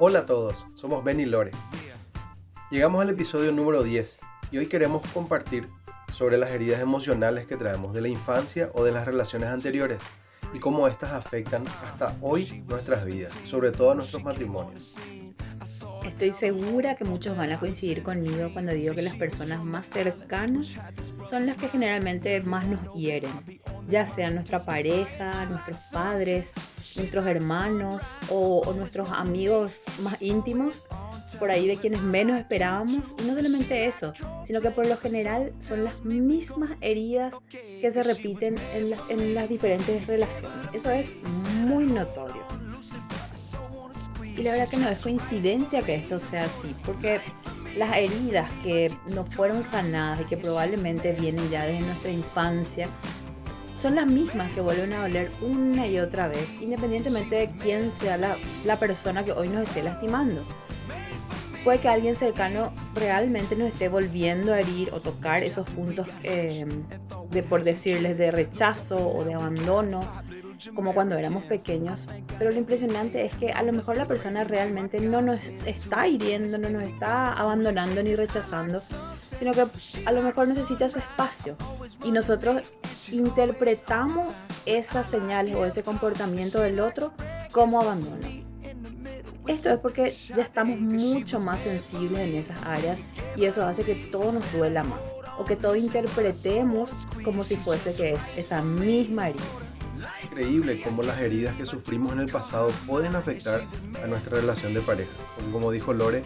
Hola a todos, somos Ben y Lore. Llegamos al episodio número 10 y hoy queremos compartir sobre las heridas emocionales que traemos de la infancia o de las relaciones anteriores y cómo estas afectan hasta hoy nuestras vidas, sobre todo a nuestros matrimonios. Estoy segura que muchos van a coincidir conmigo cuando digo que las personas más cercanas son las que generalmente más nos hieren, ya sea nuestra pareja, nuestros padres, nuestros hermanos o, nuestros amigos más íntimos por ahí de quienes menos esperábamos. Y no solamente eso, sino que por lo general son las mismas heridas que se repiten en, en las diferentes relaciones. Eso es muy notorio. Y la verdad que no es coincidencia que esto sea así, porque las heridas que no fueron sanadas y que probablemente vienen ya desde nuestra infancia, son las mismas que vuelven a doler una y otra vez, independientemente de quién sea la, la persona que hoy nos esté lastimando. Puede que alguien cercano realmente nos esté volviendo a herir o tocar esos puntos eh, de, por decirles, de rechazo o de abandono, como cuando éramos pequeños. Pero lo impresionante es que a lo mejor la persona realmente no nos está hiriendo, no nos está abandonando ni rechazando, sino que a lo mejor necesita su espacio. Y nosotros interpretamos esas señales o ese comportamiento del otro como abandono. Esto es porque ya estamos mucho más sensibles en esas áreas y eso hace que todo nos duela más o que todo interpretemos como si fuese que es esa misma herida. Increíble cómo las heridas que sufrimos en el pasado pueden afectar a nuestra relación de pareja. Como dijo Lore,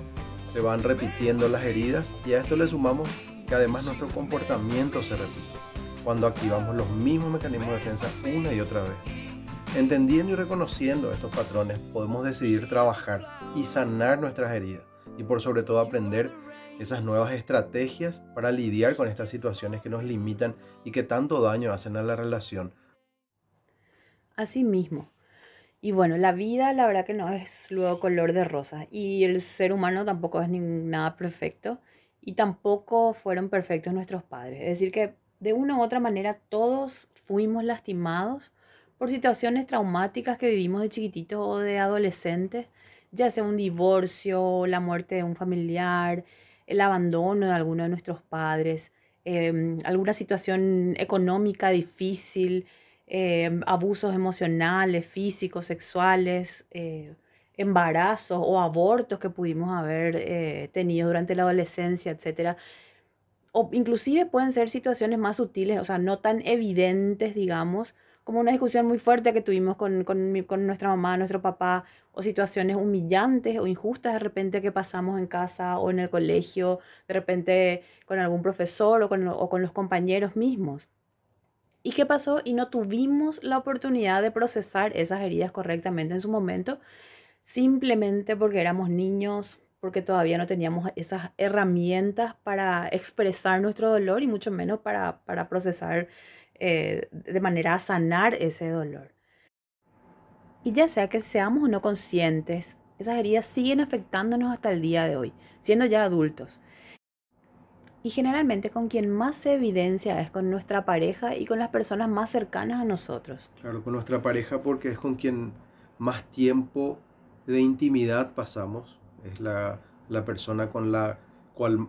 se van repitiendo las heridas y a esto le sumamos que además nuestro comportamiento se repite cuando activamos los mismos mecanismos de defensa una y otra vez. Entendiendo y reconociendo estos patrones, podemos decidir trabajar y sanar nuestras heridas y por sobre todo aprender esas nuevas estrategias para lidiar con estas situaciones que nos limitan y que tanto daño hacen a la relación. Así mismo. Y bueno, la vida la verdad que no es luego color de rosa y el ser humano tampoco es nada perfecto y tampoco fueron perfectos nuestros padres. Es decir, que de una u otra manera todos fuimos lastimados por situaciones traumáticas que vivimos de chiquititos o de adolescentes, ya sea un divorcio, la muerte de un familiar, el abandono de alguno de nuestros padres, em, alguna situación económica difícil, em, abusos emocionales, físicos, sexuales, eh, embarazos o abortos que pudimos haber eh, tenido durante la adolescencia, etc. O inclusive pueden ser situaciones más sutiles, o sea, no tan evidentes, digamos, como una discusión muy fuerte que tuvimos con, con, nuestra mamá, nuestro papá, o situaciones humillantes o injustas de repente que pasamos en casa o en el colegio, de repente con algún profesor o con, o con los compañeros mismos. ¿Y qué pasó? Y no tuvimos la oportunidad de procesar esas heridas correctamente en su momento, simplemente porque éramos niños, porque todavía no teníamos esas herramientas para expresar nuestro dolor y mucho menos para, para procesar eh, de manera a sanar ese dolor. Y ya sea que seamos o no conscientes, esas heridas siguen afectándonos hasta el día de hoy, siendo ya adultos. Y generalmente con quien más se evidencia es con nuestra pareja y con las personas más cercanas a nosotros. Claro, con nuestra pareja porque es con quien más tiempo de intimidad pasamos. Es la, la persona con la cual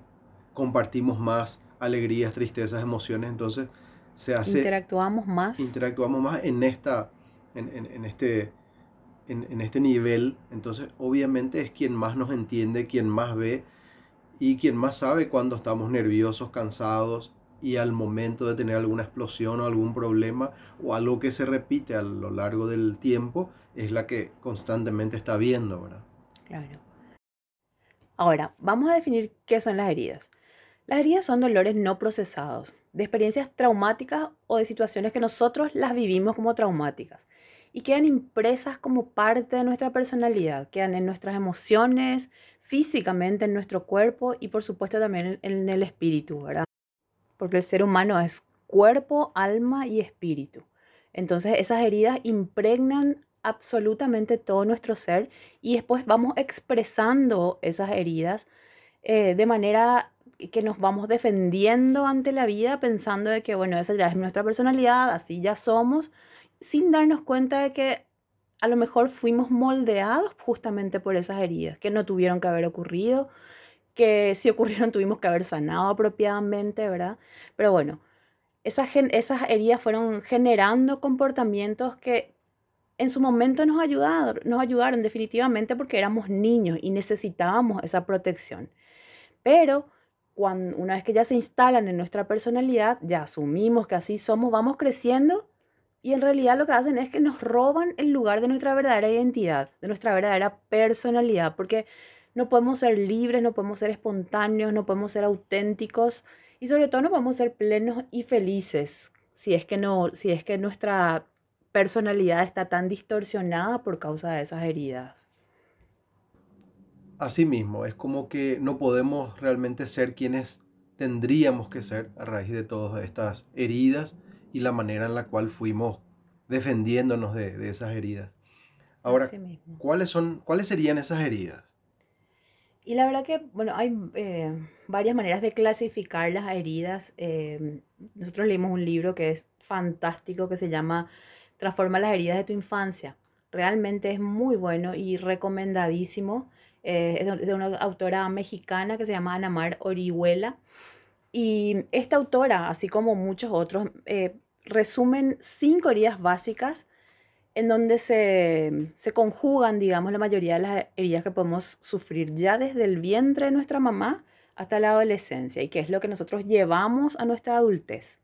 compartimos más alegrías, tristezas, emociones. Entonces, interactuamos más. Interactuamos más en, esta, en, este, en, este nivel. Entonces, obviamente es quien más nos entiende, quien más ve y quien más sabe cuando estamos nerviosos, cansados y al momento de tener alguna explosión o algún problema o algo que se repite a lo largo del tiempo, es la que constantemente está viendo, ¿verdad? Claro. Ahora, vamos a definir qué son las heridas. Las heridas son dolores no procesados, de experiencias traumáticas o de situaciones que nosotros las vivimos como traumáticas y quedan impresas como parte de nuestra personalidad, quedan en nuestras emociones, físicamente en nuestro cuerpo y por supuesto también en el espíritu, ¿verdad? Porque el ser humano es cuerpo, alma y espíritu. Entonces esas heridas impregnan absolutamente todo nuestro ser y después vamos expresando esas heridas eh, de manera que nos vamos defendiendo ante la vida pensando de que, bueno, esa ya es nuestra personalidad, así ya somos, sin darnos cuenta de que a lo mejor fuimos moldeados justamente por esas heridas que no tuvieron que haber ocurrido, que si ocurrieron tuvimos que haber sanado apropiadamente, ¿verdad? Pero bueno, esas, esas heridas fueron generando comportamientos que en su momento nos ayudaron, nos ayudaron definitivamente porque éramos niños y necesitábamos esa protección. Pero cuando, una vez que ya se instalan en nuestra personalidad, ya asumimos que así somos, vamos creciendo y en realidad lo que hacen es que nos roban el lugar de nuestra verdadera identidad, de nuestra verdadera personalidad, porque no podemos ser libres, no podemos ser espontáneos, no podemos ser auténticos y sobre todo no podemos ser plenos y felices si es que no, si es que nuestra personalidad está tan distorsionada por causa de esas heridas. Así mismo, es como que no podemos realmente ser quienes tendríamos que ser a raíz de todas estas heridas y la manera en la cual fuimos defendiéndonos de, esas heridas. Ahora, ¿cuáles, son, ¿cuáles serían esas heridas? Y la verdad que, bueno, hay eh, varias maneras de clasificar las heridas. Eh, nosotros leímos un libro que es fantástico que se llama Transforma las heridas de tu infancia. Realmente es muy bueno y recomendadísimo. Eh, es de una autora mexicana que se llama Anamar Orihuela. Y esta autora, así como muchos otros, eh, resumen cinco heridas básicas en donde se, se, conjugan, digamos, la mayoría de las heridas que podemos sufrir ya desde el vientre de nuestra mamá hasta la adolescencia y que es lo que nosotros llevamos a nuestra adultez.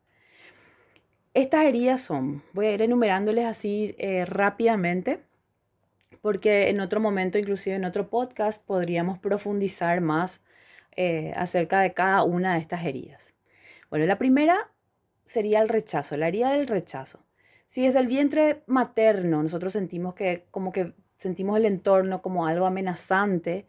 Estas heridas son, voy a ir enumerándoles así eh, rápidamente, porque en otro momento, inclusive en otro podcast, podríamos profundizar más eh, acerca de cada una de estas heridas. Bueno, la primera sería el rechazo, la herida del rechazo. Si desde el vientre materno nosotros sentimos que como que sentimos el entorno como algo amenazante,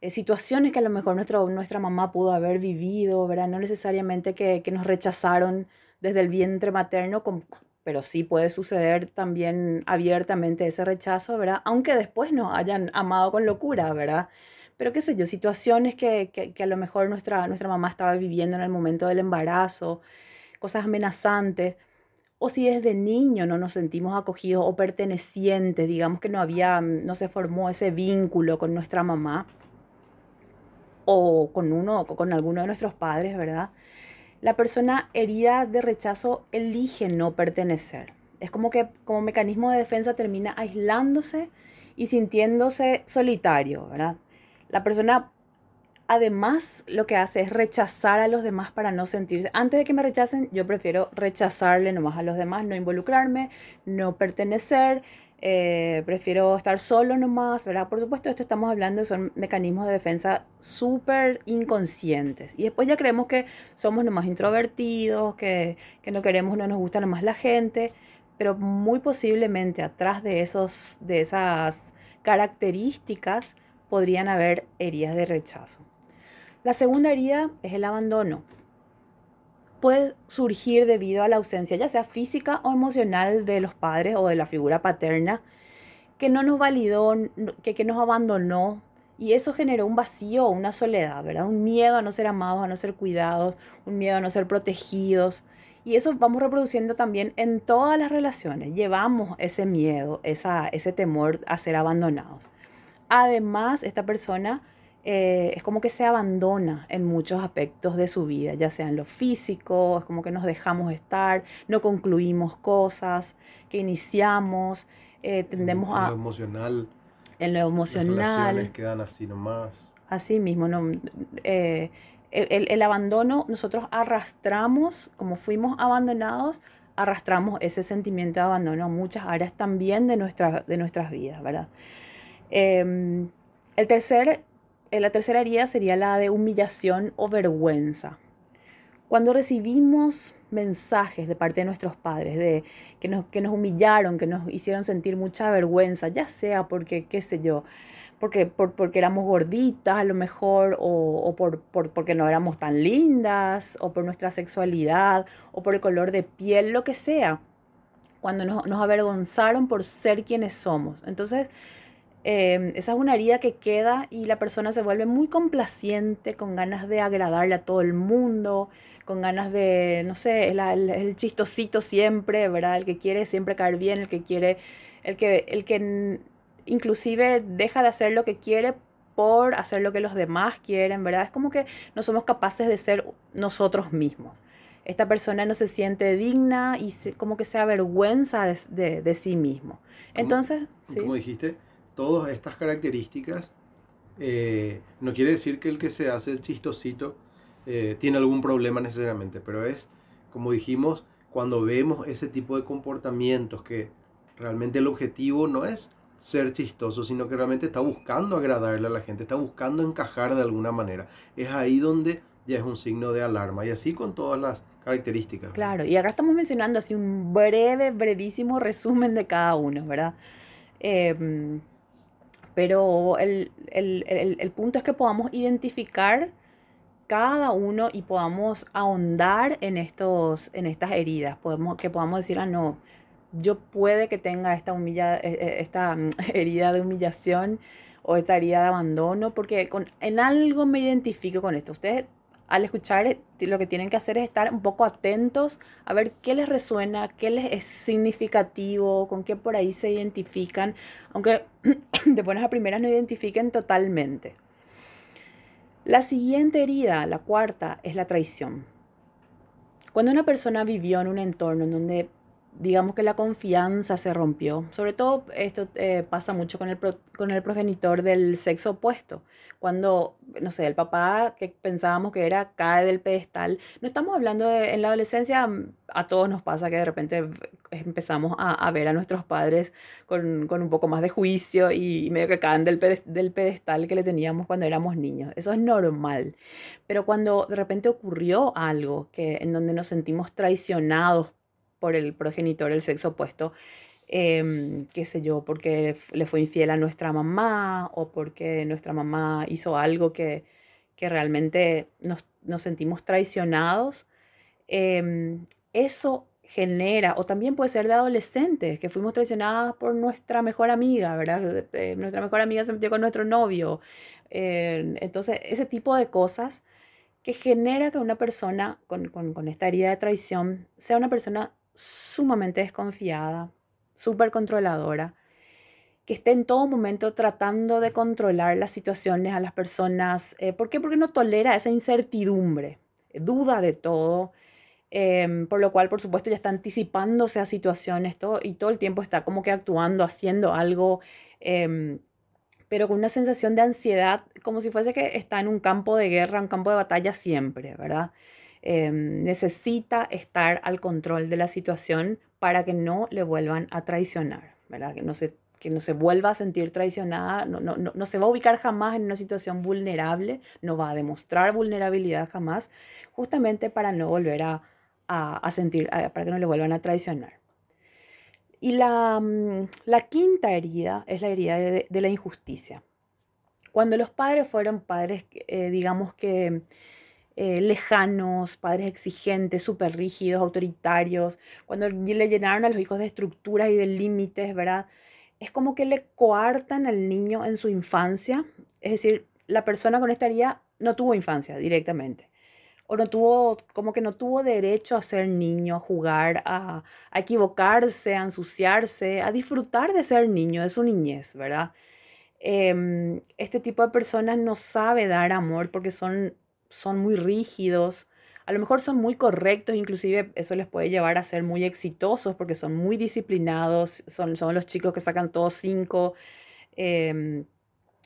eh, situaciones que a lo mejor nuestra, nuestra mamá pudo haber vivido, ¿verdad? No necesariamente que, que nos rechazaron desde el vientre materno, pero sí puede suceder también abiertamente ese rechazo, ¿verdad? Aunque después nos hayan amado con locura, ¿verdad? Pero qué sé yo, situaciones que, que, a lo mejor nuestra, nuestra mamá estaba viviendo en el momento del embarazo, cosas amenazantes, o si desde niño no nos sentimos acogidos o pertenecientes, digamos que no había, no se formó ese vínculo con nuestra mamá o con uno o con alguno de nuestros padres, ¿verdad? La persona herida de rechazo elige no pertenecer. Es como que como mecanismo de defensa termina aislándose y sintiéndose solitario, ¿verdad? La persona además lo que hace es rechazar a los demás para no sentirse. Antes de que me rechacen, yo prefiero rechazarle nomás a los demás, no involucrarme, no pertenecer, eh, prefiero estar solo nomás, ¿verdad? Por supuesto, esto estamos hablando, son mecanismos de defensa súper inconscientes. Y después ya creemos que somos nomás introvertidos, que, que no queremos, no nos gusta nomás la gente, pero muy posiblemente atrás de, esos, de esas características, podrían haber heridas de rechazo. La segunda herida es el abandono. Puede surgir debido a la ausencia, ya sea física o emocional, de los padres o de la figura paterna, que no nos validó, que, nos abandonó, y eso generó un vacío, una soledad, ¿verdad? Un miedo a no ser amados, a no ser cuidados, un miedo a no ser protegidos. Y eso vamos reproduciendo también en todas las relaciones. Llevamos ese miedo, ese temor a ser abandonados. Además, esta persona eh, es como que se abandona en muchos aspectos de su vida, ya sea en lo físico, es como que nos dejamos estar, no concluimos cosas que iniciamos, eh, tendemos a... En lo emocional. En lo emocional. Las relaciones quedan así nomás. Así mismo, ¿no? Eh, el, el, abandono, nosotros arrastramos, como fuimos abandonados, arrastramos ese sentimiento de abandono a muchas áreas también de, nuestra, de nuestras vidas, ¿verdad? Em, el tercer, eh, la tercera herida sería la de humillación o vergüenza. Cuando recibimos mensajes de parte de nuestros padres de que nos, que nos humillaron, que nos hicieron sentir mucha vergüenza, ya sea porque, qué sé yo, porque, porque éramos gorditas a lo mejor, o, por, porque no éramos tan lindas, o por nuestra sexualidad, o por el color de piel, lo que sea. Cuando nos avergonzaron por ser quienes somos. Entonces, Em, esa es una herida que queda y la persona se vuelve muy complaciente, con ganas de agradarle a todo el mundo, con ganas de, no sé, el, el, chistosito siempre, ¿verdad? El que quiere siempre caer bien, el que quiere el que, el que inclusive deja de hacer lo que quiere por hacer lo que los demás quieren, ¿verdad? Es como que no somos capaces de ser nosotros mismos. Esta persona no se siente digna y como que se avergüenza de, sí mismo. Entonces, como dijiste, todas estas características eh, no quiere decir que el que se hace el chistosito eh, tiene algún problema necesariamente, pero es, como dijimos, cuando vemos ese tipo de comportamientos que realmente el objetivo no es ser chistoso, sino que realmente está buscando agradarle a la gente, está buscando encajar de alguna manera. Es ahí donde ya es un signo de alarma y así con todas las características. Claro, y acá estamos mencionando así un breve, brevísimo resumen de cada uno, ¿verdad? Em, pero el, punto es que podamos identificar cada uno y podamos ahondar en, estos, en estas heridas, podemos, que podamos decir, ah, no, yo puede que tenga esta, humilla, e, e, esta mm, herida de humillación o esta herida de abandono, porque con, en algo me identifico con esto. Ustedes al escuchar eh, lo que tienen que hacer es estar un poco atentos a ver qué les resuena, qué les es significativo, con qué por ahí se identifican, aunque de buenas a primeras no identifiquen totalmente. La siguiente herida, la cuarta, es la traición. Cuando una persona vivió en un entorno en donde digamos que la confianza se rompió. Sobre todo esto eh, pasa mucho con el, con el progenitor del sexo opuesto. Cuando, no sé, el papá que pensábamos que era cae del pedestal. No estamos hablando en la adolescencia, a todos nos pasa que de repente empezamos a, ver a nuestros padres con, con, un poco más de juicio y, medio que caen del, del pedestal que le teníamos cuando éramos niños. Eso es normal. Pero cuando de repente ocurrió algo que, en donde nos sentimos traicionados por el progenitor del sexo opuesto, em, qué sé yo, porque le fue infiel a nuestra mamá o porque nuestra mamá hizo algo que, realmente nos, sentimos traicionados, em, eso genera, o también puede ser de adolescentes, que fuimos traicionadas por nuestra mejor amiga, ¿verdad? Eh, nuestra mejor amiga se metió con nuestro novio. Eh, entonces, ese tipo de cosas que genera que una persona con, con, esta herida de traición sea una persona sumamente desconfiada, súper controladora, que esté en todo momento tratando de controlar las situaciones a las personas. Eh, ¿Por qué? Porque no tolera esa incertidumbre, duda de todo, em, por lo cual, por supuesto, ya está anticipándose a situaciones todo, y todo el tiempo está como que actuando, haciendo algo, em, pero con una sensación de ansiedad, como si fuese que está en un campo de guerra, un campo de batalla siempre, ¿verdad? Em, necesita estar al control de la situación para que no le vuelvan a traicionar. Que no se, que no se vuelva a sentir traicionada, no, no, no, se va a ubicar jamás en una situación vulnerable, no va a demostrar vulnerabilidad jamás, justamente para no volver a, a, sentir, para que no le vuelvan a traicionar. Y la, mm, la quinta herida es la herida de, de, la injusticia. Cuando los padres fueron padres, eh, digamos que eh, lejanos, padres exigentes, súper rígidos, autoritarios, cuando le llenaron a los hijos de estructuras y de límites, ¿verdad? Es como que le coartan al niño en su infancia, es decir, la persona con esta herida no tuvo infancia directamente o no tuvo, como que no tuvo derecho a ser niño, a jugar, a, equivocarse, a ensuciarse, a disfrutar de ser niño, de su niñez, ¿verdad? Em, este tipo de personas no sabe dar amor porque son son muy rígidos, a lo mejor son muy correctos, inclusive eso les puede llevar a ser muy exitosos porque son muy disciplinados, son, son los chicos que sacan todos cinco, em,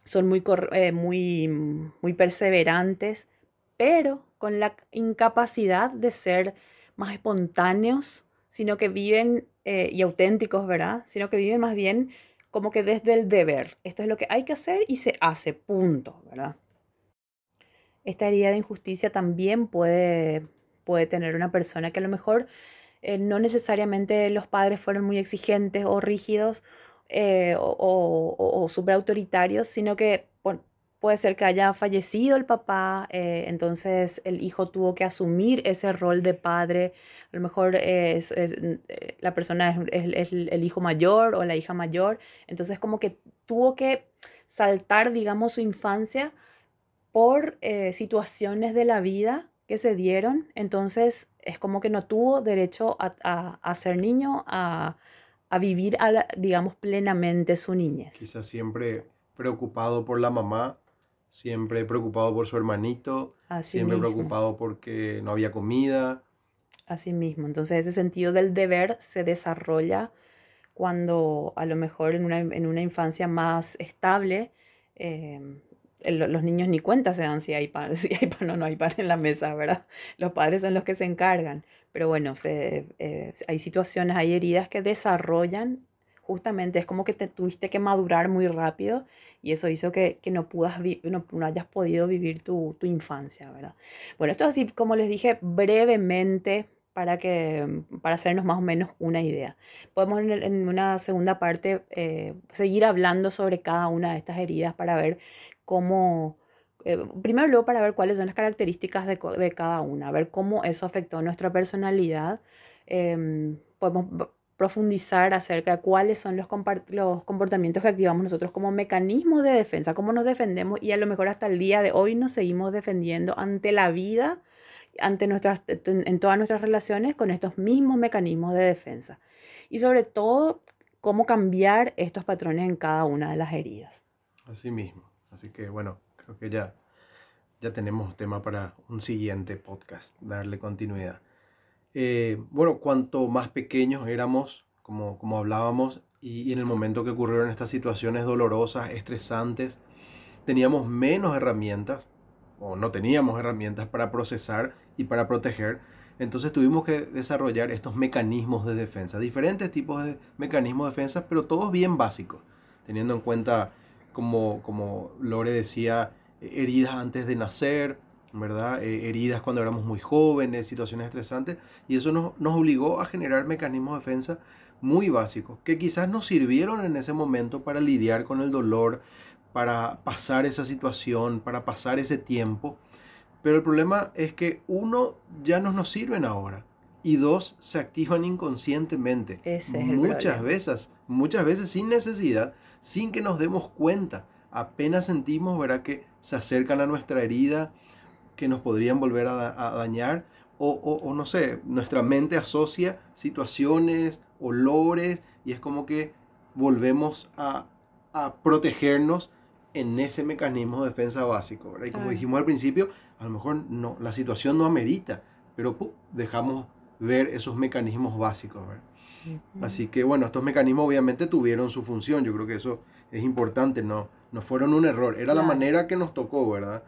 son muy, eh, muy, muy perseverantes, pero con la incapacidad de ser más espontáneos, sino que viven eh, y auténticos, ¿verdad? Sino que viven más bien como que desde el deber. Esto es lo que hay que hacer y se hace, punto, ¿verdad? Esta herida de injusticia también puede, puede tener una persona que a lo mejor eh, no necesariamente los padres fueron muy exigentes o rígidos eh, o, o, súper autoritarios, sino que puede ser que haya fallecido el papá, eh, entonces el hijo tuvo que asumir ese rol de padre. A lo mejor es, la persona es, el hijo mayor o la hija mayor, entonces como que tuvo que saltar, digamos, su infancia por eh, situaciones de la vida que se dieron, entonces es como que no tuvo derecho a, ser niño, a, a vivir, a la- digamos, plenamente su niñez. Quizás siempre preocupado por la mamá, siempre preocupado por su hermanito, Así siempre mismo. preocupado porque no había comida. Así mismo. Entonces ese sentido del deber se desarrolla cuando a lo mejor en una, en una infancia más estable, eh, el- los niños ni cuenta se dan si hay pan, si hay pan o no hay pan en la mesa, ¿verdad? Los padres son los que se encargan. Pero bueno, eh, hay situaciones, hay heridas que desarrollan justamente, es como que te tuviste que madurar muy rápido y eso hizo que, que no, pudas no, no hayas podido vivir tu, tu infancia, ¿verdad? Bueno, esto es así, como les dije, brevemente para, que, para hacernos más o menos una idea. Podemos en una segunda parte eh, seguir hablando sobre cada una de estas heridas para ver cómo, eh, primero luego para ver cuáles son las características de, cada una, ver cómo eso afectó nuestra personalidad. Em, podemos profundizar acerca de cuáles son los, los comportamientos que activamos nosotros como mecanismos de defensa, cómo nos defendemos y a lo mejor hasta el día de hoy nos seguimos defendiendo ante la vida, ante nuestras, en todas nuestras relaciones con estos mismos mecanismos de defensa. Y sobre todo, cómo cambiar estos patrones en cada una de las heridas. Así mismo. Así que bueno, creo que ya, ya tenemos tema para un siguiente podcast, darle continuidad. Eh, bueno, cuanto más pequeños éramos, como, como hablábamos, y, y en el momento que ocurrieron estas situaciones dolorosas, estresantes, teníamos menos herramientas, o no teníamos herramientas para procesar y para proteger. Entonces tuvimos que desarrollar estos mecanismos de defensa, diferentes tipos de mecanismos de defensa, pero todos bien básicos, teniendo en cuenta, como, como Lore decía, eh, heridas antes de nacer, ¿verdad? Eh, heridas cuando éramos muy jóvenes, situaciones estresantes, y eso nos, nos obligó a generar mecanismos de defensa muy básicos, que quizás nos sirvieron en ese momento para lidiar con el dolor, para pasar esa situación, para pasar ese tiempo, pero el problema es que uno, ya no nos sirven ahora. Y dos, se activan inconscientemente. Ese es el muchas veces, muchas veces sin necesidad, sin que nos demos cuenta. Apenas sentimos, ¿verdad? Que se acercan a nuestra herida, que nos podrían volver a, da- a dañar. O, o- o no sé, nuestra mente asocia situaciones, olores, y es como que volvemos a, a protegernos en ese mecanismo de defensa básico. ¿verdad? Y como dijimos al principio, a lo mejor no, la situación no amerita, pero ¡pum! dejamos ver esos mecanismos básicos. Así que bueno, estos mecanismos obviamente tuvieron su función, yo creo que eso es importante, no, no fueron un error, era la manera que nos tocó, ¿verdad?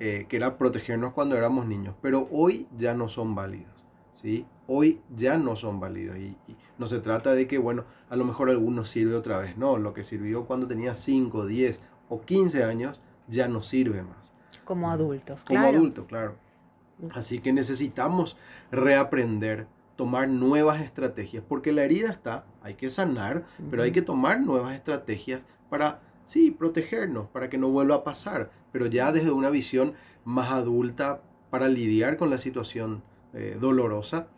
Eh, que era protegernos cuando éramos niños, pero hoy ya no son válidos, ¿sí? Hoy ya no son válidos y, y no se trata de que, bueno, a lo mejor algunos sirve otra vez, no, lo que sirvió cuando tenía 5, 10 o 15 años ya no sirve más. Como adultos, Como claro. adulto, claro. Así que necesitamos reaprender, tomar nuevas estrategias, porque la herida está, hay que sanar, pero hay que tomar nuevas estrategias para, sí, protegernos, para que no vuelva a pasar, pero ya desde una visión más adulta para lidiar con la situación eh, dolorosa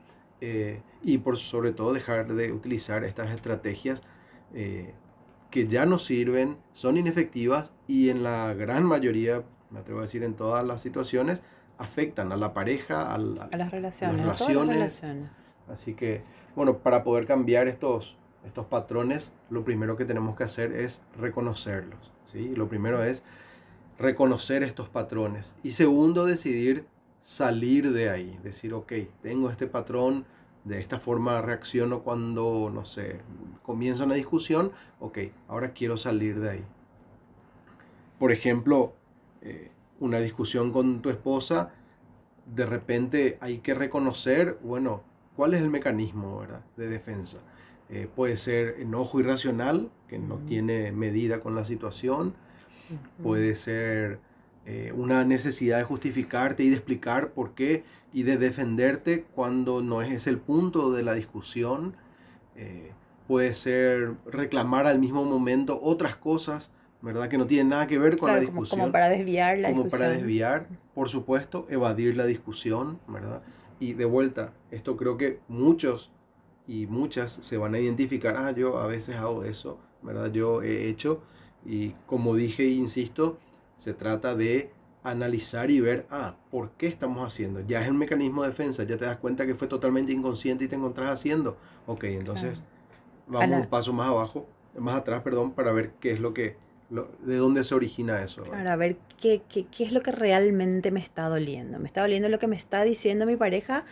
eh, y por sobre todo dejar de utilizar estas estrategias eh, que ya no sirven, son inefectivas y en la gran mayoría, me atrevo a decir en todas las situaciones, afectan a la pareja, al, A las relaciones, a todas las relaciones. relaciones. Así que, bueno, para poder cambiar estos, estos patrones, lo primero que tenemos que hacer es reconocerlos. ¿sí? Lo primero es reconocer estos patrones. Y segundo, decidir salir de ahí. Decir, ok, tengo este patrón, de esta forma reacciono cuando, no sé, comienza una discusión, ok, ahora quiero salir de ahí. Por ejemplo, eh, una discusión con tu esposa, de repente hay que reconocer, bueno, cuál es el mecanismo ¿verdad? de defensa. Eh, puede ser enojo irracional, que no tiene medida con la situación. Puede ser eh, una necesidad de justificarte y de explicar por qué y de defenderte cuando no es el punto de la discusión. Eh, puede ser reclamar al mismo momento otras cosas, ¿verdad? Que no tienen nada que ver con Claro, la como, discusión como para desviar la como discusión. para desviar, por supuesto, evadir la discusión, ¿verdad? Y de vuelta, esto creo que muchos y muchas se van a identificar, ah, yo a veces hago eso, ¿verdad? Yo he hecho, y como dije e insisto, se trata de analizar y ver, ah, ¿por qué estamos haciendo? Ya es el mecanismo de defensa, ya te das cuenta que fue totalmente inconsciente y te encontrás haciendo. Ok, entonces vamos un paso más abajo, más atrás, perdón, para ver qué es lo que, de dónde se origina eso. Para ver qué, qué, qué es lo que realmente me está doliendo. ¿Me está doliendo lo que me está diciendo mi pareja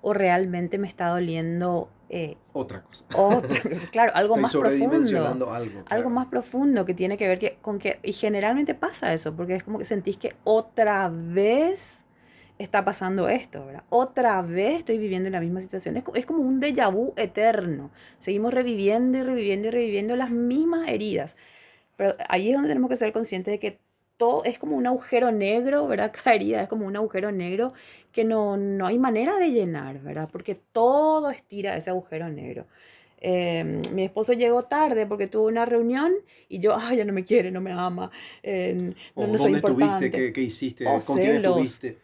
o realmente me está doliendo eh, otra cosa. Otra claro, algo más profundo. Algo, más profundo que tiene que ver que, con que, y generalmente pasa eso, porque es como que sentís que otra vez está pasando esto, ¿verdad? Otra vez estoy viviendo en la misma situación. Es, es como un déjà vu eterno. Seguimos reviviendo y reviviendo y reviviendo las mismas heridas. Pero ahí es donde tenemos que ser conscientes de que todo es como un agujero negro, ¿verdad? Caería, es como un agujero negro que no, no hay manera de llenar, ¿verdad? Porque todo estira ese agujero negro. Em, mi esposo llegó tarde porque tuvo una reunión y yo, ay, ya no me quiere, no me ama, eh, no, ¿Dónde estuviste? ¿Qué, hiciste? ¿Con quién estuviste?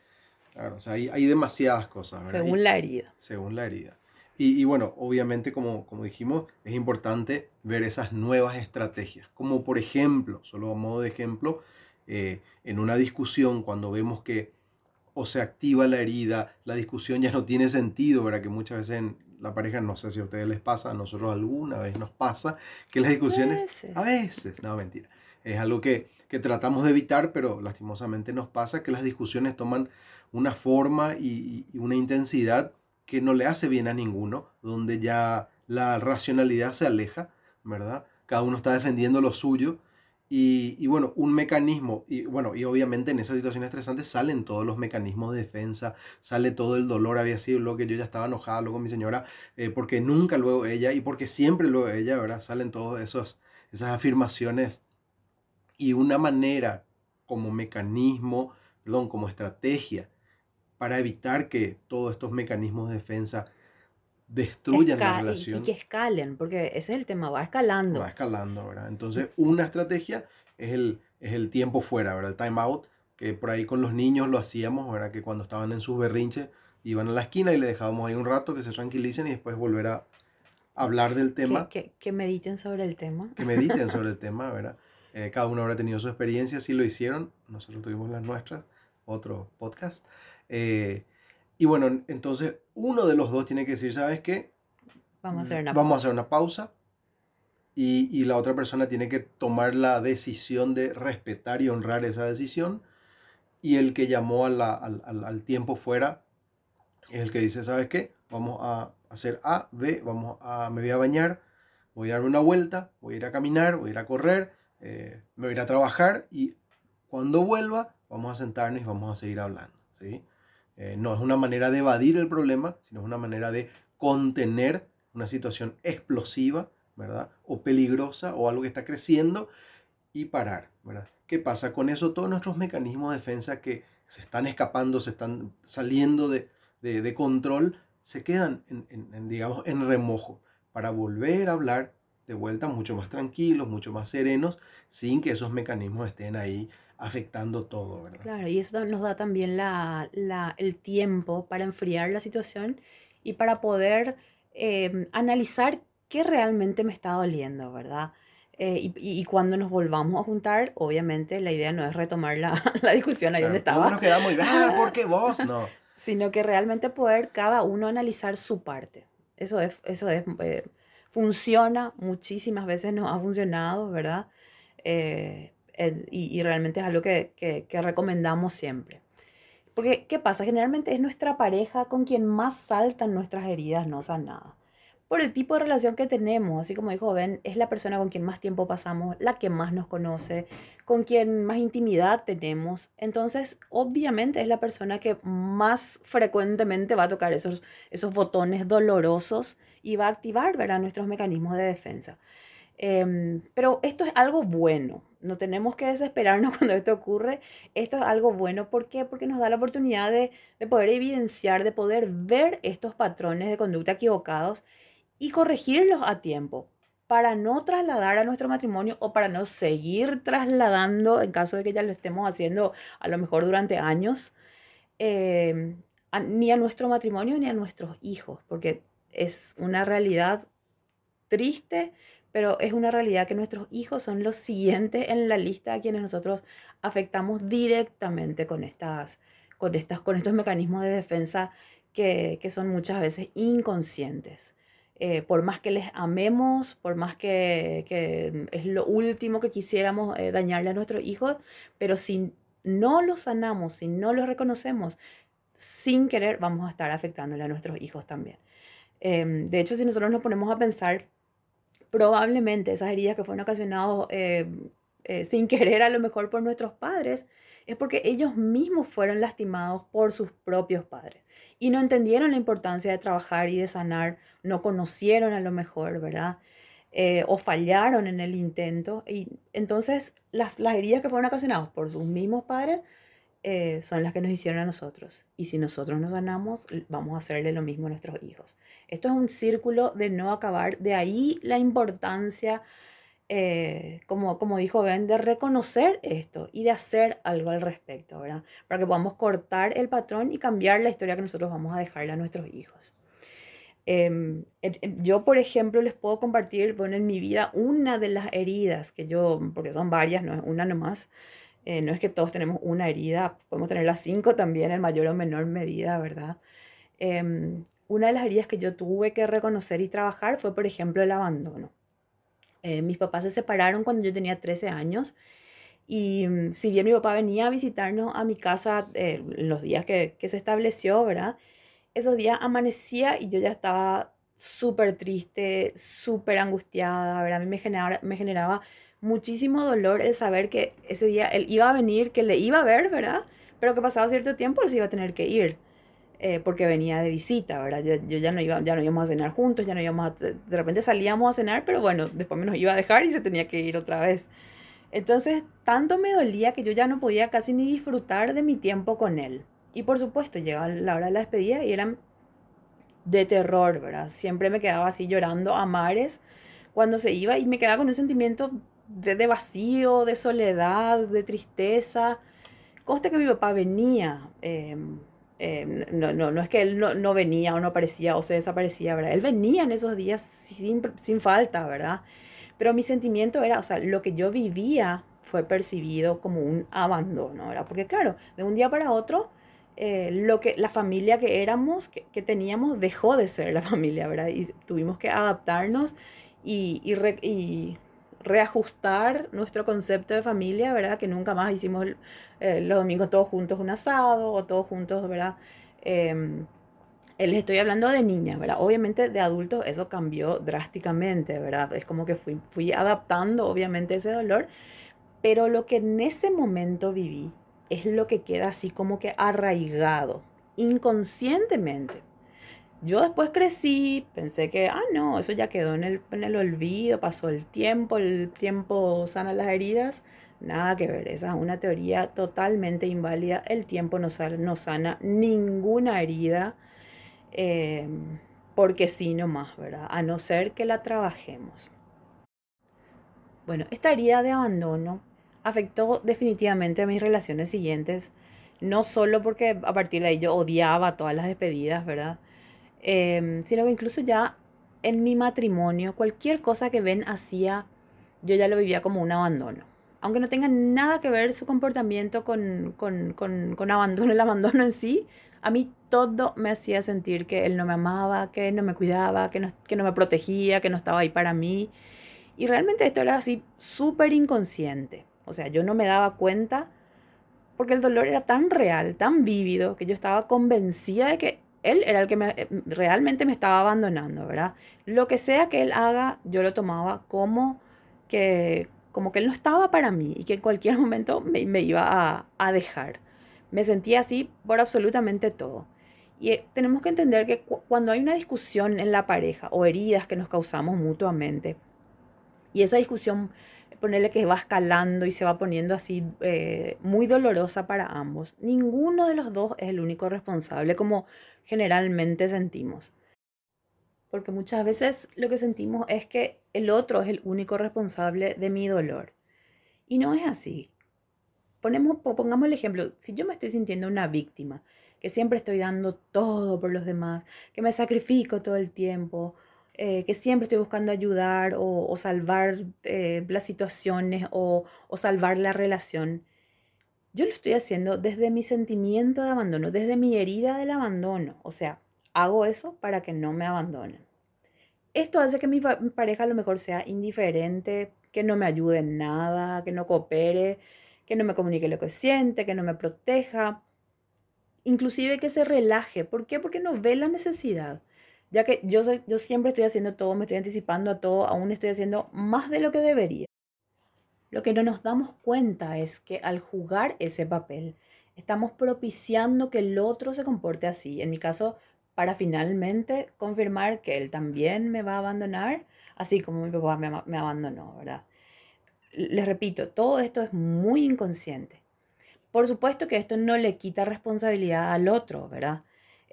Claro, o sea, hay, hay demasiadas cosas. ¿verdad? Según la herida. Según la herida. Y, y, bueno, obviamente, como, como dijimos, es importante ver esas nuevas estrategias. Como por ejemplo, solo a modo de ejemplo, eh, en una discusión, cuando vemos que o se activa la herida, la discusión ya no tiene sentido, ¿verdad? Que muchas veces en la pareja, no sé si a ustedes les pasa, a nosotros alguna vez nos pasa, que las discusiones... A veces. no, mentira. Es algo que, que tratamos de evitar, pero lastimosamente nos pasa que las discusiones toman una forma y, y una intensidad que no le hace bien a ninguno, donde ya la racionalidad se aleja, ¿verdad? Cada uno está defendiendo lo suyo y, bueno, un mecanismo, y bueno, y obviamente en esas situaciones estresantes salen todos los mecanismos de defensa, sale todo el dolor, había sido lo que yo ya estaba enojado luego mi señora, eh, porque nunca luego ella y porque siempre luego ella, ¿verdad? Salen todas esas afirmaciones y una manera como mecanismo, perdón, como estrategia para evitar que todos estos mecanismos de defensa destruyan la relación. Y, que escalen, porque ese es el tema, va escalando. Va escalando, ¿verdad? Entonces, una estrategia es el, es el tiempo fuera, ¿verdad? El time out, que por ahí con los niños lo hacíamos, ¿verdad? Que cuando estaban en sus berrinches, iban a la esquina y le dejábamos ahí un rato que se tranquilicen y después volver a hablar del tema. Que, que, mediten sobre el tema. Que mediten sobre el tema, ¿verdad? Eh, cada uno habrá tenido su experiencia, si lo hicieron, nosotros tuvimos las nuestras, otro podcast. Eh, y bueno, entonces uno de los dos tiene que decir, ¿sabes qué? Vamos a hacer una Vamos pausa. A hacer una pausa. Y, y, la otra persona tiene que tomar la decisión de respetar y honrar esa decisión. Y el que llamó a la, al, al, al, tiempo fuera es el que dice, ¿sabes qué? Vamos a hacer A, B, vamos a, me voy a bañar, voy a darme una vuelta, voy a ir a caminar, voy a ir a correr, eh, me voy a ir a trabajar y cuando vuelva vamos a sentarnos y vamos a seguir hablando. ¿sí? Eh, no es una manera de evadir el problema, sino es una manera de contener una situación explosiva, ¿verdad? O peligrosa o algo que está creciendo y parar, ¿verdad? ¿Qué pasa con eso? Todos nuestros mecanismos de defensa que se están escapando, se están saliendo de, control, se quedan, digamos, en remojo para volver a hablar de vuelta mucho más tranquilos, mucho más serenos, sin que esos mecanismos estén ahí afectando todo, ¿verdad? Claro, y eso nos da también la, el tiempo para enfriar la situación y para poder em, analizar qué realmente me está doliendo, ¿verdad? Eh, y, y, cuando nos volvamos a juntar, obviamente la idea no es retomar la, la discusión ahí donde estaba. nos quedamos y, ah, ¿por qué vos? No. Sino que realmente poder cada uno analizar su parte. Eso es, eso es, eh, funciona, muchísimas veces nos ha funcionado, ¿verdad? Eh, y, realmente es algo que, recomendamos siempre. Porque, ¿qué pasa? Generalmente es nuestra pareja con quien más saltan nuestras heridas no sanadas. Por el tipo de relación que tenemos, así como dijo Ben, es la persona con quien más tiempo pasamos, la que más nos conoce, con quien más intimidad tenemos. Entonces, obviamente es la persona que más frecuentemente va a tocar esos, esos botones dolorosos y va a activar ¿verdad? nuestros mecanismos de defensa. Em, pero esto es algo bueno, no tenemos que desesperarnos cuando esto ocurre. Esto es algo bueno. ¿Por qué? Porque nos da la oportunidad de, poder evidenciar, de poder ver estos patrones de conducta equivocados y corregirlos a tiempo para no trasladar a nuestro matrimonio o para no seguir trasladando, en caso de que ya lo estemos haciendo a lo mejor durante años, em, ni a nuestro matrimonio ni a nuestros hijos, porque es una realidad triste pero es una realidad que nuestros hijos son los siguientes en la lista a quienes nosotros afectamos directamente con, estas, con, estas, con estos mecanismos de defensa que, que son muchas veces inconscientes. eh, por más que les amemos, por más que, es lo último que quisiéramos eh, dañarle a nuestros hijos, pero si no los sanamos, si no los reconocemos, sin querer vamos a estar afectándole a nuestros hijos también. Em, de hecho, si nosotros nos ponemos a pensar, probablemente esas heridas que fueron ocasionadas eh, sin querer a lo mejor por nuestros padres, es porque ellos mismos fueron lastimados por sus propios padres y no entendieron la importancia de trabajar y de sanar, no conocieron a lo mejor, ¿verdad? Eh, o fallaron en el intento. Y entonces las, las heridas que fueron ocasionadas por sus mismos padres eh, son las que nos hicieron a nosotros. Y si nosotros nos sanamos, vamos a hacerle lo mismo a nuestros hijos. Esto es un círculo de no acabar. De ahí la importancia eh, como, como dijo Ben, de reconocer esto y de hacer algo al respecto, ¿verdad? Para que podamos cortar el patrón y cambiar la historia que nosotros vamos a dejarle a nuestros hijos. Em, yo, por ejemplo, les puedo compartir, bueno, en mi vida una de las heridas que yo, porque son varias, no es una nomás, eh, no es que todos tenemos una herida, podemos tener las cinco también en mayor o menor medida, ¿verdad? Em, una de las heridas que yo tuve que reconocer y trabajar fue, por ejemplo, el abandono. Eh, mis papás se separaron cuando yo tenía 13 años y mm, si bien mi papá venía a visitarnos a mi casa eh, los días que, que, se estableció, ¿verdad? Esos días amanecía y yo ya estaba súper triste, súper angustiada, ¿verdad? A mí me generaba, me generaba muchísimo dolor el saber que ese día él iba a venir, que le iba a ver, ¿verdad? Pero que pasado cierto tiempo él se iba a tener que ir. Eh, porque venía de visita, ¿verdad? Yo, ya, no iba, ya no íbamos a cenar juntos, ya no íbamos a, de repente salíamos a cenar, pero bueno, después me nos iba a dejar y se tenía que ir otra vez. Entonces, tanto me dolía que yo ya no podía casi ni disfrutar de mi tiempo con él. Y por supuesto, llegaba la hora de la despedida y eran de terror, ¿verdad? Siempre me quedaba así llorando a mares cuando se iba y me quedaba con un sentimiento de, de vacío, de soledad, de tristeza. Coste que mi papá venía. Eh, eh, no, no, no, es que él no, no, venía o no aparecía o se desaparecía, ¿verdad? Él venía en esos días sin, sin, falta, ¿verdad? Pero mi sentimiento era, o sea, lo que yo vivía fue percibido como un abandono, ¿verdad? Porque claro, de un día para otro, eh, lo que, la familia que éramos, que, que, teníamos, dejó de ser la familia, ¿verdad? Y tuvimos que adaptarnos y, y reajustar nuestro concepto de familia, ¿verdad? Que nunca más hicimos eh, los domingos todos juntos un asado o todos juntos, ¿verdad? Eh, les estoy hablando de niñas, ¿verdad? Obviamente de adultos eso cambió drásticamente, ¿verdad? Es como que fui adaptando obviamente ese dolor, pero lo que en ese momento viví es lo que queda así como que arraigado, inconscientemente. Yo después crecí, pensé que, ah, no, eso ya quedó en el, en el olvido, pasó el tiempo, el tiempo sana las heridas. Nada que ver, esa es una teoría totalmente inválida. El tiempo no, no sana ninguna herida, eh, porque sí nomás, ¿verdad? A no ser que la trabajemos. Bueno, esta herida de abandono afectó definitivamente a mis relaciones siguientes, no solo porque a partir de ahí yo odiaba todas las despedidas, ¿verdad? Em, sino que incluso ya en mi matrimonio, cualquier cosa que Ben hacía, yo ya lo vivía como un abandono. Aunque no tenga nada que ver su comportamiento con, con, con, con abandono, el abandono en sí, a mí todo me hacía sentir que él no me amaba, que no me cuidaba, que no, que no me protegía, que no estaba ahí para mí. Y realmente esto era así súper inconsciente. O sea, yo no me daba cuenta porque el dolor era tan real, tan vívido, que yo estaba convencida de que él era el que me, realmente me estaba abandonando, ¿verdad? Lo que sea que él haga, yo lo tomaba como que, como que él no estaba para mí y que en cualquier momento me, iba a, dejar. Me sentía así por absolutamente todo. Y eh, tenemos que entender que cuando hay una discusión en la pareja o heridas que nos causamos mutuamente, y esa discusión ponerle que va escalando y se va poniendo así eh, muy dolorosa para ambos. Ninguno de los dos es el único responsable como generalmente sentimos. Porque muchas veces lo que sentimos es que el otro es el único responsable de mi dolor. Y no es así. Ponemos, pongamos el ejemplo, si yo me estoy sintiendo una víctima, que siempre estoy dando todo por los demás, que me sacrifico todo el tiempo, eh, que siempre estoy buscando ayudar o, salvar eh, las situaciones o, o salvar la relación. Yo lo estoy haciendo desde mi sentimiento de abandono, desde mi herida del abandono. O sea, hago eso para que no me abandonen. esto hace que mi, mi pareja a lo mejor sea indiferente, que no me ayude en nada, que no coopere, que no me comunique lo que siente, que no me proteja, inclusive que se relaje. ¿Por qué? Porque no ve la necesidad. Ya que yo, soy, yo siempre estoy haciendo todo, me estoy anticipando a todo, aún estoy haciendo más de lo que debería. Lo que no nos damos cuenta es que al jugar ese papel, estamos propiciando que el otro se comporte así. En mi caso, para finalmente confirmar que él también me va a abandonar, así como mi papá me, me abandonó, ¿verdad? Les repito, todo esto es muy inconsciente. Por supuesto que esto no le quita responsabilidad al otro, ¿verdad?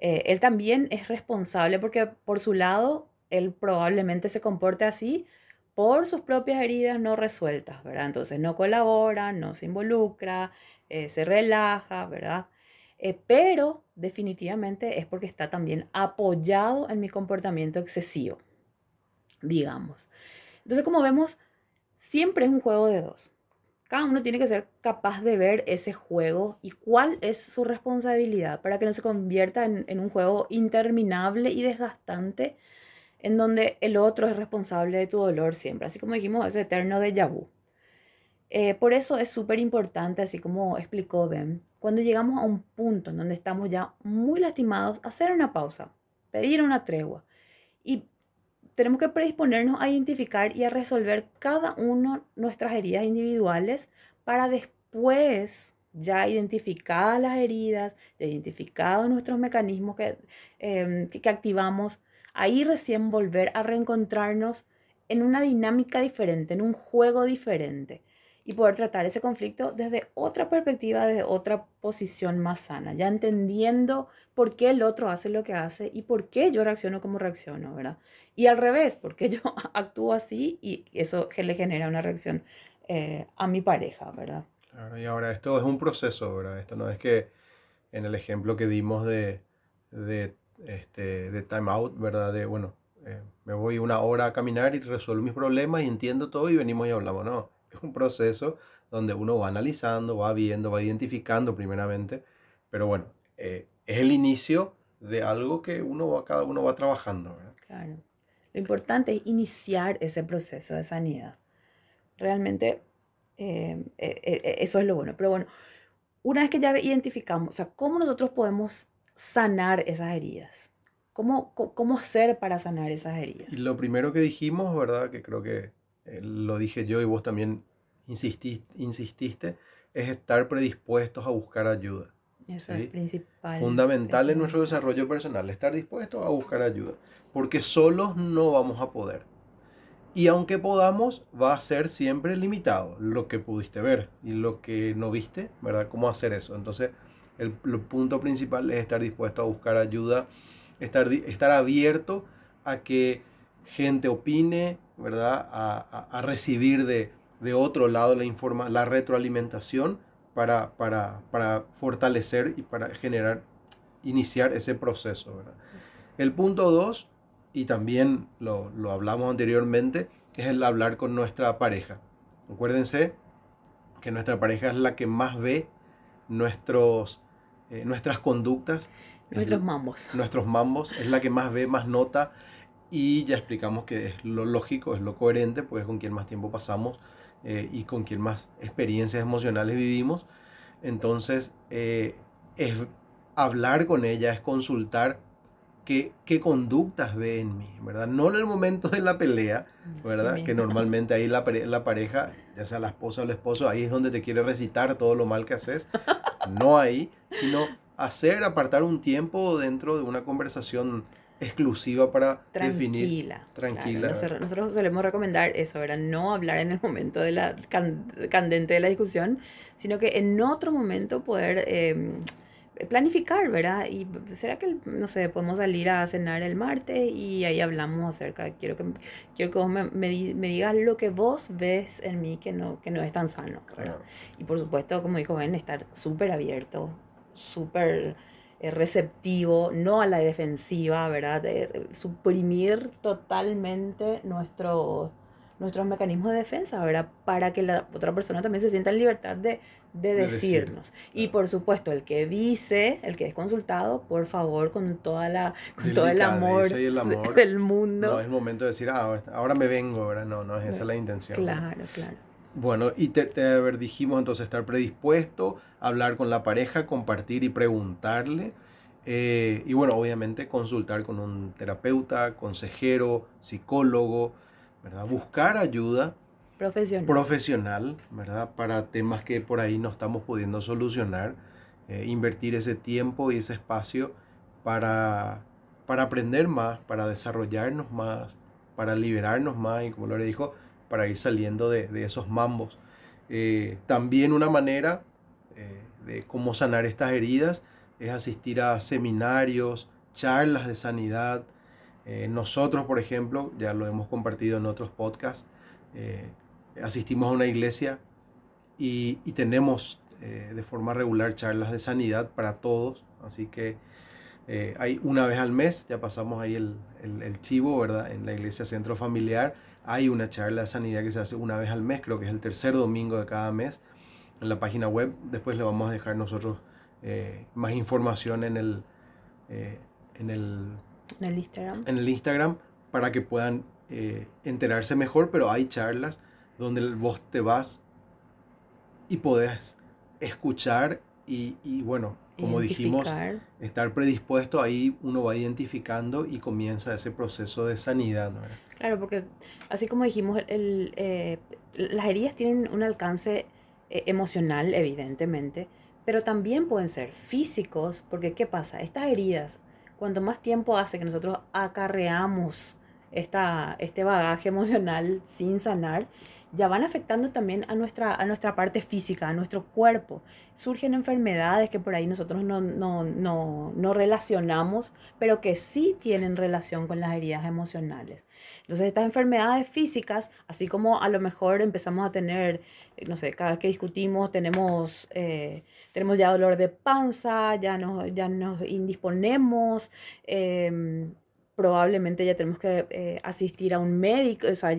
Eh, él también es responsable porque por su lado, él probablemente se comporte así por sus propias heridas no resueltas, ¿verdad? Entonces no colabora, no se involucra, eh, se relaja, ¿verdad? Eh, pero definitivamente es porque está también apoyado en mi comportamiento excesivo, digamos. Entonces, como vemos, siempre es un juego de dos. Cada uno tiene que ser capaz de ver ese juego y cuál es su responsabilidad para que no se convierta en, un juego interminable y desgastante en donde el otro es responsable de tu dolor siempre. Así como dijimos, ese eterno de vu. Eh, por eso es súper importante, así como explicó Ben, cuando llegamos a un punto en donde estamos ya muy lastimados, hacer una pausa, pedir una tregua y tenemos que predisponernos a identificar y a resolver cada uno nuestras heridas individuales para después, ya identificadas las heridas, ya identificados nuestros mecanismos em, que, que activamos, ahí recién volver a reencontrarnos en una dinámica diferente, en un juego diferente y poder tratar ese conflicto desde otra perspectiva, desde otra posición más sana, ya entendiendo por qué el otro hace lo que hace y por qué yo reacciono como reacciono, ¿verdad? Y al revés, por qué yo actúo así y eso le genera una reacción eh, a mi pareja, ¿verdad? Claro, y ahora esto es un proceso, ¿verdad? Esto no es que en el ejemplo que dimos de, de, este, de time out, ¿verdad? De, bueno, eh, me voy una hora a caminar y resuelvo mis problemas y entiendo todo y venimos y hablamos, no es un proceso donde uno va analizando, va viendo, va identificando primeramente, pero bueno, eh, es el inicio de algo que uno va, cada uno va trabajando. Claro. Lo importante es iniciar ese proceso de sanidad. Realmente eh, eh, eso es lo bueno. Pero bueno, una vez que ya identificamos, o sea, ¿cómo nosotros podemos sanar esas heridas? ¿Cómo, cómo hacer para sanar esas heridas? lo primero que dijimos, ¿verdad? Que creo que lo dije yo y vos también insististe, insististe es estar predispuestos a buscar ayuda. Eso es principal. Fundamental en nuestro desarrollo personal, estar dispuestos a buscar ayuda, porque solos no vamos a poder. Y aunque podamos, va a ser siempre limitado lo que pudiste ver y lo que no viste, ¿verdad? ¿Cómo hacer eso? Entonces, el, el punto principal es estar dispuesto a buscar ayuda, estar, estar abierto a que gente opine, ¿verdad? A, recibir de, otro lado la, informa, la retroalimentación para, para, fortalecer y para generar, iniciar ese proceso, ¿verdad? El punto dos, y también lo, hablamos anteriormente, es el hablar con nuestra pareja. Acuérdense que nuestra pareja es la que más ve nuestros, eh, nuestras conductas. Nuestros mambos. Nuestros mambos, es la que más ve, más nota, y ya explicamos que es lo lógico, es lo coherente, pues es con quien más tiempo pasamos eh, y con quien más experiencias emocionales vivimos. Entonces, eh, es hablar con ella, es consultar qué, qué, conductas ve en mí, ¿verdad? No en el momento de la pelea, ¿verdad? que normalmente ahí la, la, pareja, ya sea la esposa o el esposo, ahí es donde te quiere recitar todo lo mal que haces. No ahí, sino hacer, apartar un tiempo dentro de una conversación exclusiva para definir. Tranquila. Nosotros, nosotros, solemos recomendar eso, era no hablar en el momento de la candente de la discusión, sino que en otro momento poder em, planificar, ¿verdad? Y será que, no sé, podemos salir a cenar el martes y ahí hablamos acerca, quiero que, quiero que vos me, me, digas lo que vos ves en mí que no, que no es tan sano, ¿verdad? Y por supuesto, como dijo Ben, estar súper abierto, súper eh, receptivo, no a la defensiva, ¿verdad? De suprimir totalmente nuestro, nuestros mecanismos de defensa, ¿verdad? Para que la otra persona también se sienta en libertad de, de decirnos. Y por supuesto, el que dice, el que es consultado, por favor, con toda la con todo el amor, del mundo. No es momento de decir, ah, ahora me vengo, ¿verdad? No, no es esa la intención. Claro, claro. Bueno, y te, te, dijimos entonces estar predispuesto, hablar con la pareja, compartir y preguntarle. Eh, y bueno, obviamente consultar con un terapeuta, consejero, psicólogo, ¿verdad? Buscar ayuda profesional. profesional, ¿verdad? Para temas que por ahí no estamos pudiendo solucionar. Eh, invertir ese tiempo y ese espacio para, para aprender más, para desarrollarnos más, para liberarnos más y como lo le dijo, para ir saliendo de, esos mambos. Eh, también una manera de cómo sanar estas heridas es asistir a seminarios, charlas de sanidad. Eh, nosotros, por ejemplo, ya lo hemos compartido en otros podcasts, eh, asistimos a una iglesia y, tenemos eh, de forma regular charlas de sanidad para todos. Así que hay una vez al mes, ya pasamos ahí el, el, chivo, ¿verdad? En la iglesia Centro Familiar hay una charla de sanidad que se hace una vez al mes, creo que es el tercer domingo de cada mes en la página web. Después le vamos a dejar nosotros eh, más información en el, eh, en, el, en el Instagram. En el Instagram para que puedan eh, enterarse mejor, pero hay charlas donde vos te vas y podés escuchar y, y bueno, como dijimos, estar predispuesto, ahí uno va identificando y comienza ese proceso de sanidad. Claro, porque así como dijimos, el, las heridas tienen un alcance emocional, evidentemente, pero también pueden ser físicos, porque ¿qué pasa? Estas heridas, cuanto más tiempo hace que nosotros acarreamos esta, este bagaje emocional sin sanar, ya van afectando también a nuestra, a nuestra parte física, a nuestro cuerpo. Surgen enfermedades que por ahí nosotros no, no, no, no relacionamos, pero que sí tienen relación con las heridas emocionales. Entonces estas enfermedades físicas, así como a lo mejor empezamos a tener, no sé, cada vez que discutimos tenemos... Eh, tenemos ya dolor de panza, ya nos, ya nos indisponemos, em, probablemente ya tenemos que eh, asistir a un médico, o sea,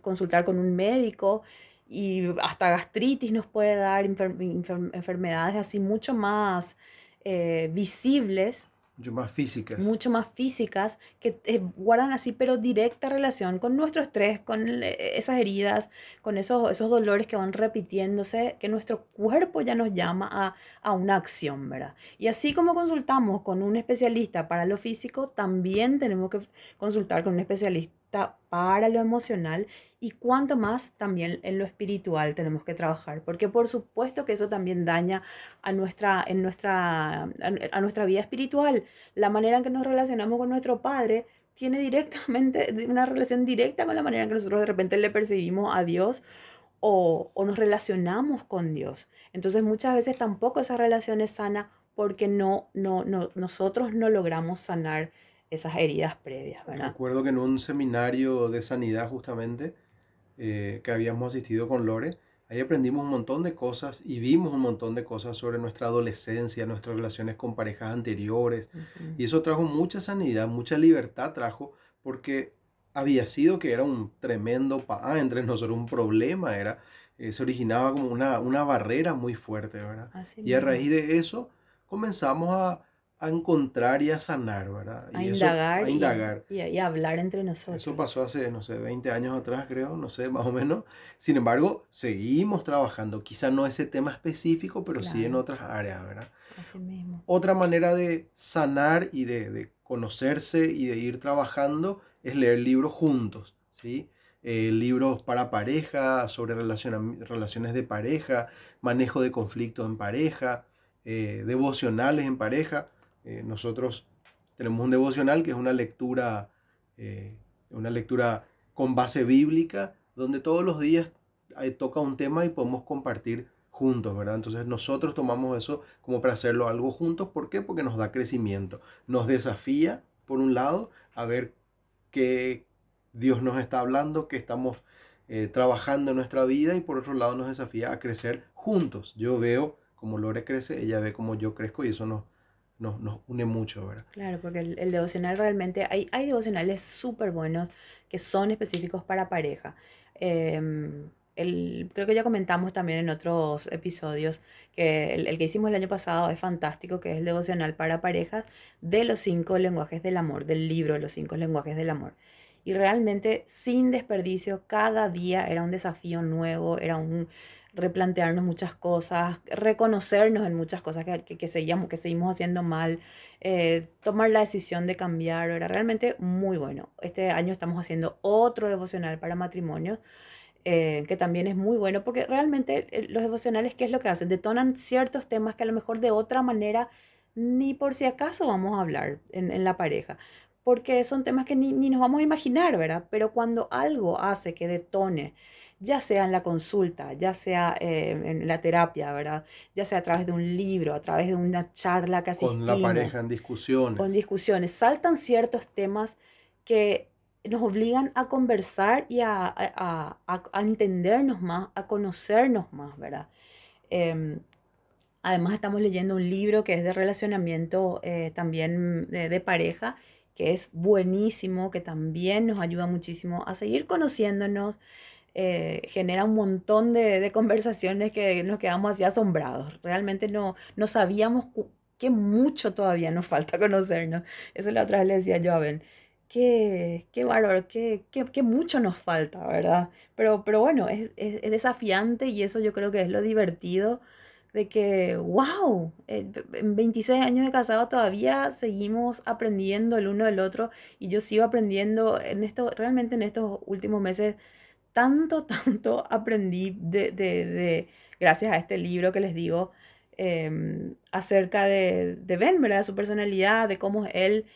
consultar con un médico y hasta gastritis nos puede dar enfermedades así mucho más eh, visibles mucho más físicas. Mucho más físicas que eh, guardan así, pero directa relación con nuestro estrés, con eh, esas heridas, con esos, esos dolores que van repitiéndose, que nuestro cuerpo ya nos llama a, a una acción, ¿verdad? Y así como consultamos con un especialista para lo físico, también tenemos que consultar con un especialista para lo emocional y cuanto más también en lo espiritual tenemos que trabajar, porque por supuesto que eso también daña a nuestra, en nuestra, a nuestra vida espiritual. La manera en que nos relacionamos con nuestro Padre tiene directamente una relación directa con la manera en que nosotros de repente le percibimos a Dios o, o nos relacionamos con Dios. Entonces muchas veces tampoco esa relación es sana porque no, no, no, nosotros no logramos sanar esas heridas previas, ¿verdad? Recuerdo que en un seminario de sanidad justamente eh, que habíamos asistido con Lore, ahí aprendimos un montón de cosas y vimos un montón de cosas sobre nuestra adolescencia, nuestras relaciones con parejas anteriores. Y eso trajo mucha sanidad, mucha libertad trajo, porque había sido que era un tremendo pa entre nosotros, un problema, era, eh, se originaba como una, una barrera muy fuerte, ¿verdad? y a raíz de eso comenzamos a, a encontrar y a sanar, ¿verdad? A, indagar, a indagar. Y, a, hablar entre nosotros. Eso pasó hace, no sé, 20 años atrás, creo, no sé, más o menos. Sin embargo, seguimos trabajando, quizá no ese tema específico, pero sí en otras áreas, ¿verdad? Así mismo. Otra manera de sanar y de, de conocerse y de ir trabajando es leer libros juntos, ¿sí? Eh, libros para pareja, sobre relaciones de pareja, manejo de conflictos en pareja, eh, devocionales en pareja. Eh, nosotros tenemos un devocional que es una lectura, eh, una lectura con base bíblica, donde todos los días toca un tema y podemos compartir juntos, ¿verdad? Entonces nosotros tomamos eso como para hacerlo algo juntos. ¿Por qué? Porque nos da crecimiento. Nos desafía, por un lado, a ver qué Dios nos está hablando, qué estamos eh, trabajando en nuestra vida y por otro lado nos desafía a crecer juntos. Yo veo como Lore crece, ella ve como yo crezco y eso nos, nos, nos une mucho, ¿verdad? Claro, porque el, devocional realmente, hay, hay devocionales súper buenos que son específicos para pareja. Em, el, creo que ya comentamos también en otros episodios que el, que hicimos el año pasado es fantástico, que es el devocional para parejas de los cinco lenguajes del amor, del libro de los cinco lenguajes del amor. Y realmente sin desperdicio, cada día era un desafío nuevo, era un replantearnos muchas cosas, reconocernos en muchas cosas que, que, seguíamos, que seguimos haciendo mal, eh, tomar la decisión de cambiar, era realmente muy bueno. Este año estamos haciendo otro devocional para matrimonios eh, que también es muy bueno, porque realmente eh, los devocionales, ¿qué es lo que hacen? Detonan ciertos temas que a lo mejor de otra manera ni por si acaso vamos a hablar en, la pareja, porque son temas que ni, nos vamos a imaginar, ¿verdad? Pero cuando algo hace que detone, ya sea en la consulta, ya sea eh, en la terapia, ¿verdad? Ya sea a través de un libro, a través de una charla que asistimos. Con la pareja en discusiones. Con discusiones. Saltan ciertos temas que nos obligan a conversar y a, entendernos más, a conocernos más, ¿verdad? Em, además estamos leyendo un libro que es de relacionamiento eh, también de, pareja, que es buenísimo, que también nos ayuda muchísimo a seguir conociéndonos, eh, genera un montón de, conversaciones que nos quedamos así asombrados. Realmente no, no sabíamos que mucho todavía nos falta conocernos. Eso la otra vez le decía yo a Ben qué, qué bárbaro, qué, qué, mucho nos falta, ¿verdad? Pero, pero bueno, es, es, desafiante y eso yo creo que es lo divertido de que, wow, eh, en 26 años de casado todavía seguimos aprendiendo el uno del otro y yo sigo aprendiendo en esto, realmente en estos últimos meses, tanto, tanto aprendí de, de, gracias a este libro que les digo em, acerca de, de Ben, ¿verdad? De su personalidad, de cómo él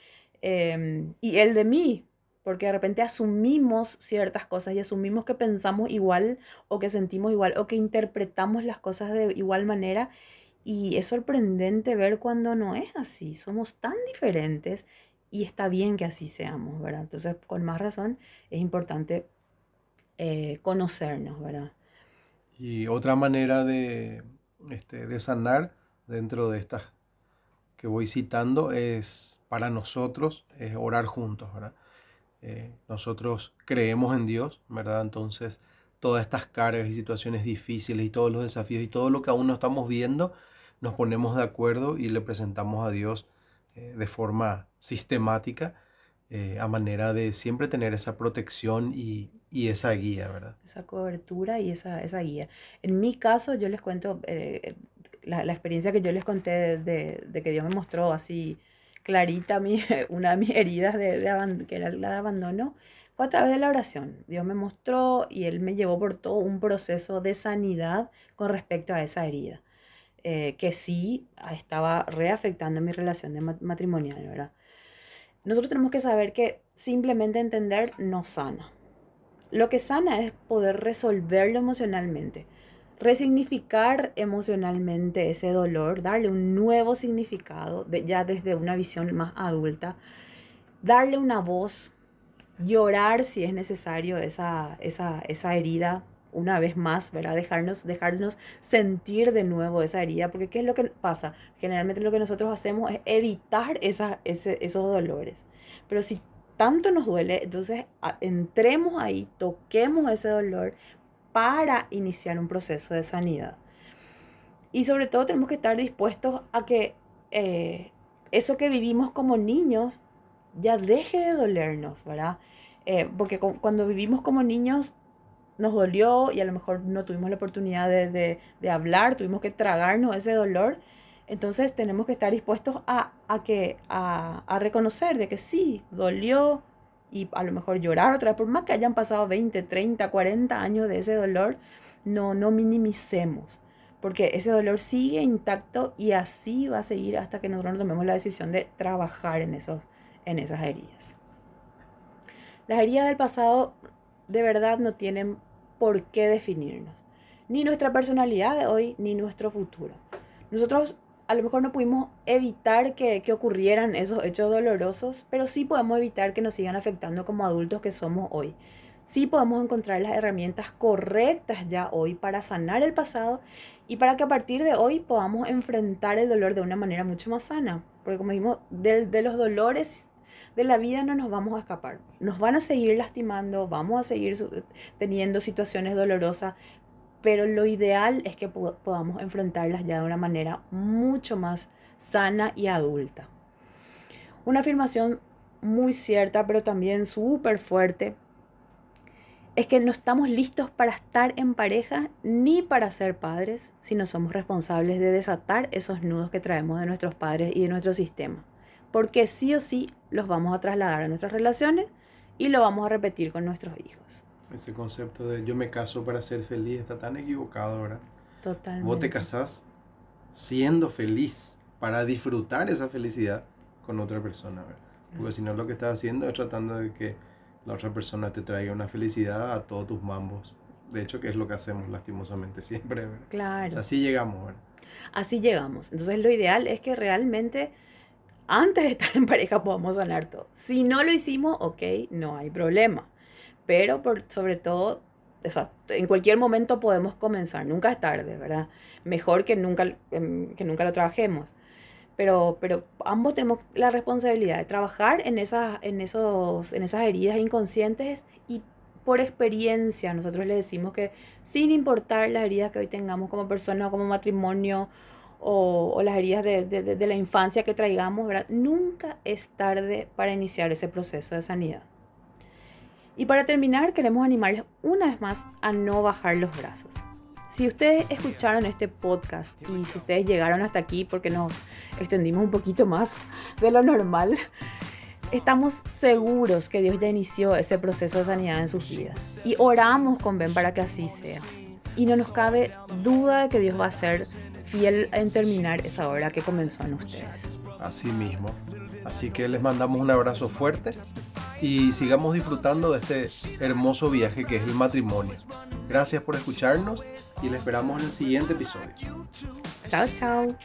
Em, y él de mí, porque de repente asumimos ciertas cosas y asumimos que pensamos igual o que sentimos igual o que interpretamos las cosas de igual manera y es sorprendente ver cuando no es así, somos tan diferentes y está bien que así seamos, ¿verdad? Entonces, con más razón, es importante eh, conocernos, ¿verdad? Y otra manera de, este, de sanar dentro de estas que voy citando es para nosotros orar juntos, ¿verdad? Eh, nosotros creemos en Dios, ¿verdad? Entonces, todas estas cargas y situaciones difíciles y todos los desafíos y todo lo que aún no estamos viendo, nos ponemos de acuerdo y le presentamos a Dios eh, de forma sistemática, eh, a manera de siempre tener esa protección y, y, esa guía, ¿verdad? Esa cobertura y esa, esa guía. En mi caso, yo les cuento, la, la, experiencia que yo les conté de, de, que Dios me mostró así clarita mi, una de mis heridas de, de, que era la de abandono, fue a través de la oración. Dios me mostró y Él me llevó por todo un proceso de sanidad con respecto a esa herida, eh, que sí estaba reafectando mi relación de matrimonial, ¿verdad? Nosotros tenemos que saber que simplemente entender no sana. Lo que sana es poder resolverlo emocionalmente resignificar emocionalmente ese dolor, darle un nuevo significado, ya desde una visión más adulta, darle una voz, llorar si es necesario esa, esa, esa herida una vez más, ¿verdad? Dejarnos, dejarnos sentir de nuevo esa herida, porque ¿qué es lo que pasa? Generalmente lo que nosotros hacemos es evitar esa, esos dolores. Pero si tanto nos duele, entonces entremos ahí, toquemos ese dolor, para iniciar un proceso de sanidad. Y sobre todo tenemos que estar dispuestos a que eh, eso que vivimos como niños ya deje de dolernos, ¿verdad? Eh, porque cuando vivimos como niños nos dolió y a lo mejor no tuvimos la oportunidad de, hablar, tuvimos que tragarnos ese dolor. Entonces tenemos que estar dispuestos a, que, a, a reconocer de que sí, dolió, y a lo mejor llorar otra vez, por más que hayan pasado 20, 30, 40 años de ese dolor, no, no minimicemos, porque ese dolor sigue intacto y así va a seguir hasta que nosotros tomemos la decisión de trabajar en, esos, en esas heridas. Las heridas del pasado de verdad no tienen por qué definirnos, ni nuestra personalidad de hoy, ni nuestro futuro. Nosotros a lo mejor no pudimos evitar que, ocurrieran esos hechos dolorosos, pero sí podemos evitar que nos sigan afectando como adultos que somos hoy. Sí podemos encontrar las herramientas correctas ya hoy para sanar el pasado y para que a partir de hoy podamos enfrentar el dolor de una manera mucho más sana. Porque como dijimos, de, de los dolores de la vida no nos vamos a escapar. Nos van a seguir lastimando, vamos a seguir teniendo situaciones dolorosas, pero lo ideal es que podamos enfrentarlas ya de una manera mucho más sana y adulta. Una afirmación muy cierta, pero también súper fuerte, es que no estamos listos para estar en pareja ni para ser padres si no somos responsables de desatar esos nudos que traemos de nuestros padres y de nuestro sistema. Porque sí o sí los vamos a trasladar a nuestras relaciones y lo vamos a repetir con nuestros hijos. Ese concepto de yo me caso para ser feliz está tan equivocado, ¿verdad? Totalmente. Vos te casás siendo feliz para disfrutar esa felicidad con otra persona, ¿verdad? Porque si no lo que estás haciendo es tratando de que la otra persona te traiga una felicidad a todos tus mambos. De hecho, que es lo que hacemos lastimosamente siempre, ¿verdad? Claro. así llegamos, ¿verdad? Así llegamos. Entonces lo ideal es que realmente antes de estar en pareja podamos sanar todo. Si no lo hicimos, ok, no hay problema. Pero por, sobre todo, en cualquier momento podemos comenzar. Nunca es tarde, ¿verdad? Mejor que nunca, em, que nunca lo trabajemos pero, pero ambos tenemos la responsabilidad de trabajar en esas, en, esos, en esas heridas inconscientes y por experiencia nosotros le decimos que sin importar las heridas que hoy tengamos como persona o como matrimonio o, las heridas de, de, la infancia que traigamos, ¿verdad? nunca es tarde para iniciar ese proceso de sanidad. Y para terminar, queremos animarles una vez más a no bajar los brazos. Si ustedes escucharon este podcast y si ustedes llegaron hasta aquí porque nos extendimos un poquito más de lo normal, estamos seguros que Dios ya inició ese proceso de sanidad en sus vidas. Y oramos con Ben para que así sea. Y no nos cabe duda de que Dios va a ser fiel en terminar esa obra que comenzó en ustedes. Así mismo. Así que les mandamos un abrazo fuerte y sigamos disfrutando de este hermoso viaje que es el matrimonio. Gracias por escucharnos y les esperamos en el siguiente episodio. Chao, chao.